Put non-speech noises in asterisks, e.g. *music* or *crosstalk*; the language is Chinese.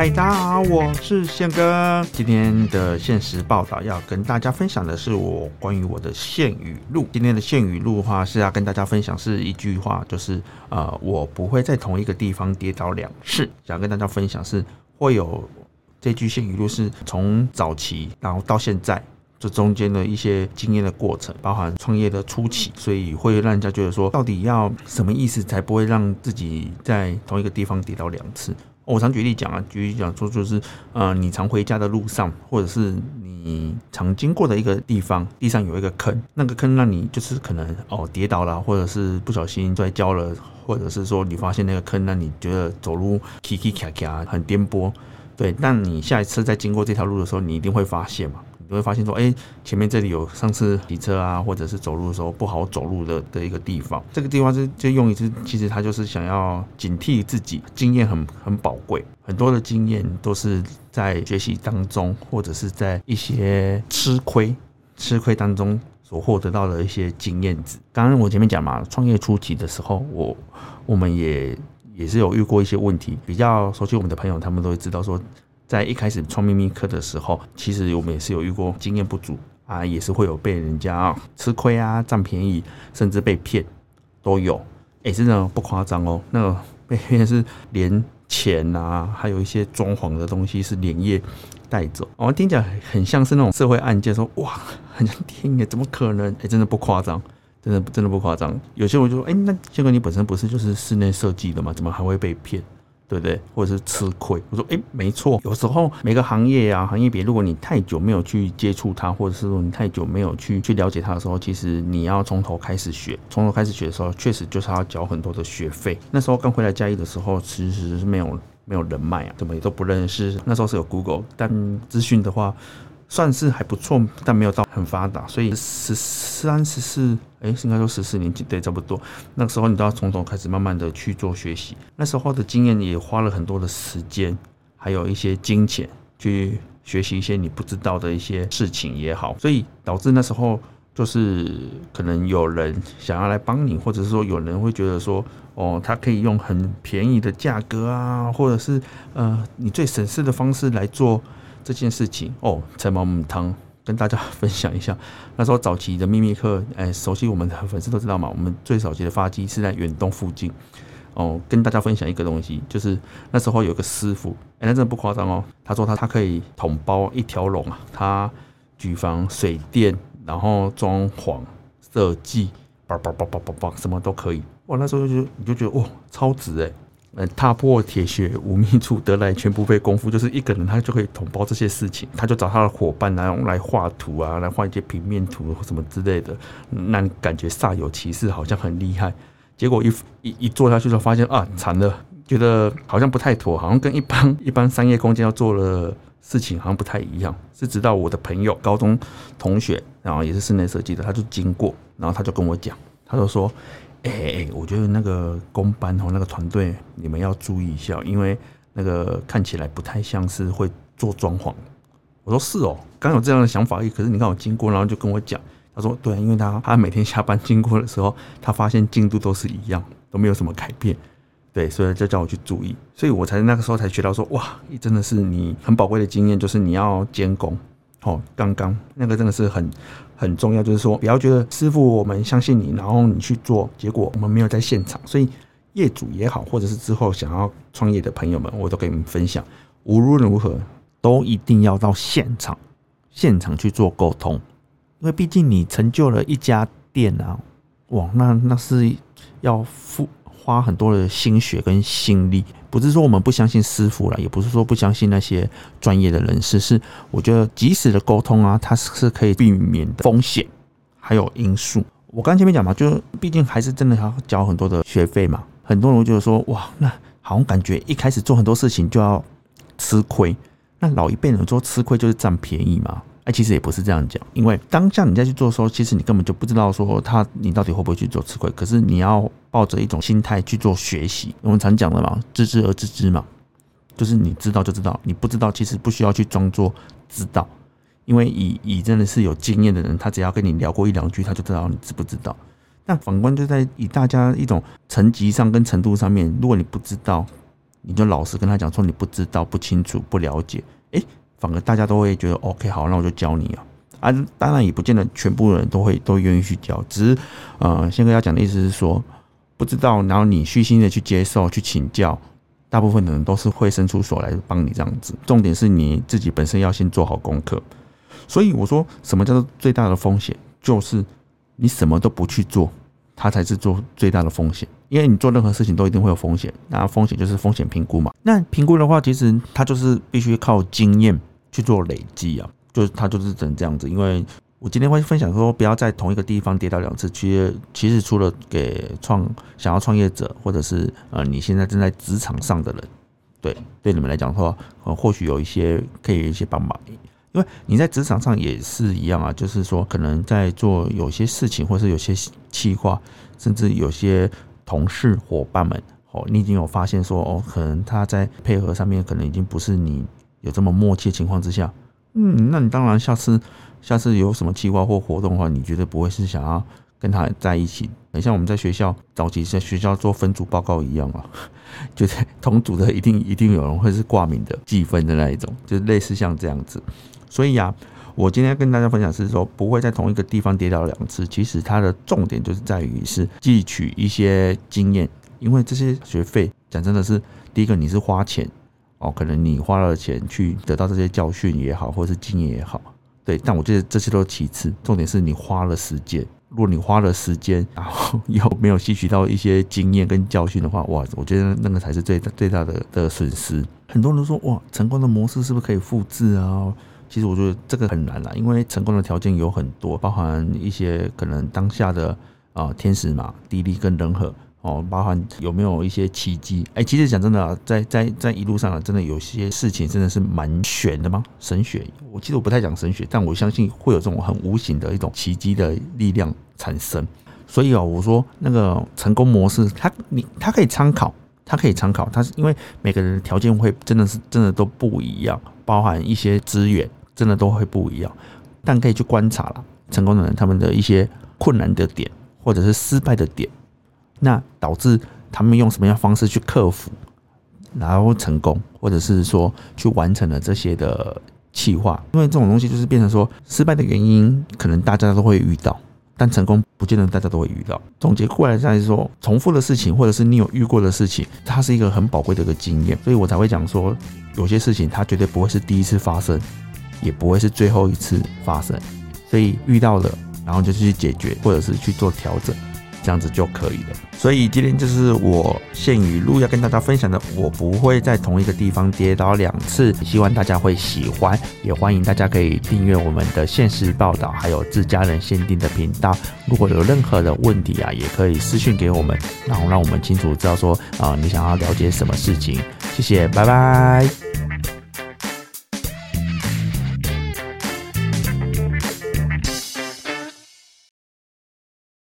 嗨，大家好，我是宪哥。今天的现实报道要跟大家分享的是我关于我的现语录。今天的现语录的话是要跟大家分享是一句话，就是呃，我不会在同一个地方跌倒两次。想跟大家分享是会有这句现语录是从早期然后到现在这中间的一些经验的过程，包含创业的初期，所以会让人家觉得说，到底要什么意思才不会让自己在同一个地方跌倒两次？我常举例讲啊，举例讲说就是，呃，你常回家的路上，或者是你常经过的一个地方，地上有一个坑，那个坑让你就是可能哦跌倒了，或者是不小心摔跤了，或者是说你发现那个坑让你觉得走路起起卡卡很颠簸，对，但你下一次再经过这条路的时候，你一定会发现嘛。你会发现说，哎，前面这里有上次骑车啊，或者是走路的时候不好走路的的一个地方。这个地方是就用一次，其实他就是想要警惕自己，经验很很宝贵，很多的经验都是在学习当中，或者是在一些吃亏吃亏当中所获得到的一些经验值。刚刚我前面讲嘛，创业初期的时候，我我们也也是有遇过一些问题，比较熟悉我们的朋友，他们都会知道说。在一开始创秘密课的时候，其实我们也是有遇过经验不足啊，也是会有被人家吃亏啊、占便宜，甚至被骗都有。哎、真的不夸张哦，那个被骗是连钱啊，还有一些装潢的东西是连夜带走。哦，听起来很像是那种社会案件，说哇，*laughs* 很像电影，怎么可能？哎、真的不夸张，真的真的不夸张。有些我就说，哎、那宪哥你本身不是就是室内设计的吗？怎么还会被骗？对不对？或者是吃亏？我说，哎，没错。有时候每个行业啊，行业别，如果你太久没有去接触它，或者是说你太久没有去去了解它的时候，其实你要从头开始学。从头开始学的时候，确实就是要缴很多的学费。那时候刚回来嘉义的时候，其实是没有没有人脉啊，怎么也都不认识。那时候是有 Google，但资讯的话。算是还不错，但没有到很发达，所以十三、十四，哎，应该说十四年级，对，差不多。那个时候你都要从头开始，慢慢的去做学习。那时候的经验也花了很多的时间，还有一些金钱去学习一些你不知道的一些事情也好，所以导致那时候就是可能有人想要来帮你，或者是说有人会觉得说，哦，他可以用很便宜的价格啊，或者是呃，你最省事的方式来做。这件事情哦，陈毛母汤跟大家分享一下。*laughs* 那时候早期的秘密课，哎，熟悉我们的粉丝都知道嘛。我们最早期的发迹是在远东附近哦。跟大家分享一个东西，就是那时候有个师傅，哎，那真的不夸张哦。他说他他可以统包一条龙啊，他举房、水电，然后装潢、设计，叭叭叭叭叭叭，什么都可以。哇，那时候就你就觉得哇，超值哎。呃，踏破铁鞋无觅处，得来全不费工夫。就是一个人，他就可以统包这些事情。他就找他的伙伴来来画图啊，来画一些平面图或什么之类的，那感觉煞有其事，好像很厉害。结果一一一做下去，就发现啊，惨了，觉得好像不太妥，好像跟一般一般商业空间要做的事情好像不太一样。是直到我的朋友高中同学，然后也是室内设计的，他就经过，然后他就跟我讲，他就说。哎、欸，我觉得那个工班和那个团队，你们要注意一下，因为那个看起来不太像是会做装潢。我说是哦，刚有这样的想法，可是你看我经过，然后就跟我讲，他说对，因为他他每天下班经过的时候，他发现进度都是一样，都没有什么改变，对，所以就叫我去注意，所以我才那个时候才学到说，哇，真的是你很宝贵的经验，就是你要监工。哦，刚刚那个真的是很很重要，就是说不要觉得师傅我们相信你，然后你去做，结果我们没有在现场。所以业主也好，或者是之后想要创业的朋友们，我都给你们分享，无论如何都一定要到现场，现场去做沟通，因为毕竟你成就了一家店啊，哇，那那是要付。花很多的心血跟心力，不是说我们不相信师傅了，也不是说不相信那些专业的人士，是我觉得及时的沟通啊，它是可以避免的风险，还有因素。我刚前面讲嘛，就毕竟还是真的要交很多的学费嘛。很多人就是说，哇，那好像感觉一开始做很多事情就要吃亏。那老一辈人说吃亏就是占便宜嘛。哎，其实也不是这样讲，因为当下你在去做的时候，其实你根本就不知道说他你到底会不会去做吃亏。可是你要抱着一种心态去做学习，我们常讲的嘛，知之而知之嘛，就是你知道就知道，你不知道其实不需要去装作知道，因为以以真的是有经验的人，他只要跟你聊过一两句，他就知道你知不知道。但反观就在以大家一种层级上跟程度上面，如果你不知道，你就老实跟他讲说你不知道、不清楚、不了解，诶，反而大家都会觉得 OK，好，那我就教你啊。啊，当然也不见得全部人都会都愿意去教，只是呃，宪哥要讲的意思是说，不知道，然后你虚心的去接受、去请教，大部分的人都是会伸出手来帮你这样子。重点是你自己本身要先做好功课。所以我说，什么叫做最大的风险？就是你什么都不去做，它才是做最大的风险。因为你做任何事情都一定会有风险，那风险就是风险评估嘛。那评估的话，其实它就是必须靠经验去做累积啊。就是他就是只能这样子，因为我今天会分享说，不要在同一个地方跌倒两次。其实，其实除了给创想要创业者，或者是呃你现在正在职场上的人，对对你们来讲的话，呃或许有一些可以一些帮忙。因为你在职场上也是一样啊，就是说可能在做有些事情，或是有些企划，甚至有些同事伙伴们，哦，你已经有发现说，哦，可能他在配合上面，可能已经不是你有这么默契的情况之下。嗯，那你当然下次下次有什么计划或活动的话，你绝对不会是想要跟他在一起。很像我们在学校早期在学校做分组报告一样啊，*laughs* 就是同组的一定一定有人会是挂名的计分的那一种，就是类似像这样子。所以啊，我今天跟大家分享是说，不会在同一个地方跌倒两次。其实它的重点就是在于是汲取一些经验，因为这些学费讲真的是第一个你是花钱。哦，可能你花了钱去得到这些教训也好，或者是经验也好，对。但我觉得这些都是其次，重点是你花了时间。如果你花了时间，然后 *laughs* 又没有吸取到一些经验跟教训的话，哇，我觉得那个才是最大最大的的损失。很多人都说，哇，成功的模式是不是可以复制啊？其实我觉得这个很难啦，因为成功的条件有很多，包含一些可能当下的啊天时嘛、地利跟人和。哦，包含有没有一些奇迹？哎，其实讲真的啊，在在在一路上啊，真的有些事情真的是蛮玄的吗？神学，我其实我不太讲神学，但我相信会有这种很无形的一种奇迹的力量产生。所以啊，我说那个成功模式，它你它可以参考，它可以参考，它是因为每个人的条件会真的是真的都不一样，包含一些资源真的都会不一样，但可以去观察了成功的人他们的一些困难的点，或者是失败的点。那导致他们用什么样方式去克服，然后成功，或者是说去完成了这些的企划？因为这种东西就是变成说，失败的原因可能大家都会遇到，但成功不见得大家都会遇到。总结过来再说，重复的事情，或者是你有遇过的事情，它是一个很宝贵的一个经验，所以我才会讲说，有些事情它绝对不会是第一次发生，也不会是最后一次发生，所以遇到了，然后就去解决，或者是去做调整。这样子就可以了。所以今天就是我宪语录要跟大家分享的，我不会在同一个地方跌倒两次。希望大家会喜欢，也欢迎大家可以订阅我们的宪时报道，还有自家人限定的频道。如果有任何的问题啊，也可以私信给我们，然后让我们清楚知道说啊，你想要了解什么事情。谢谢，拜拜。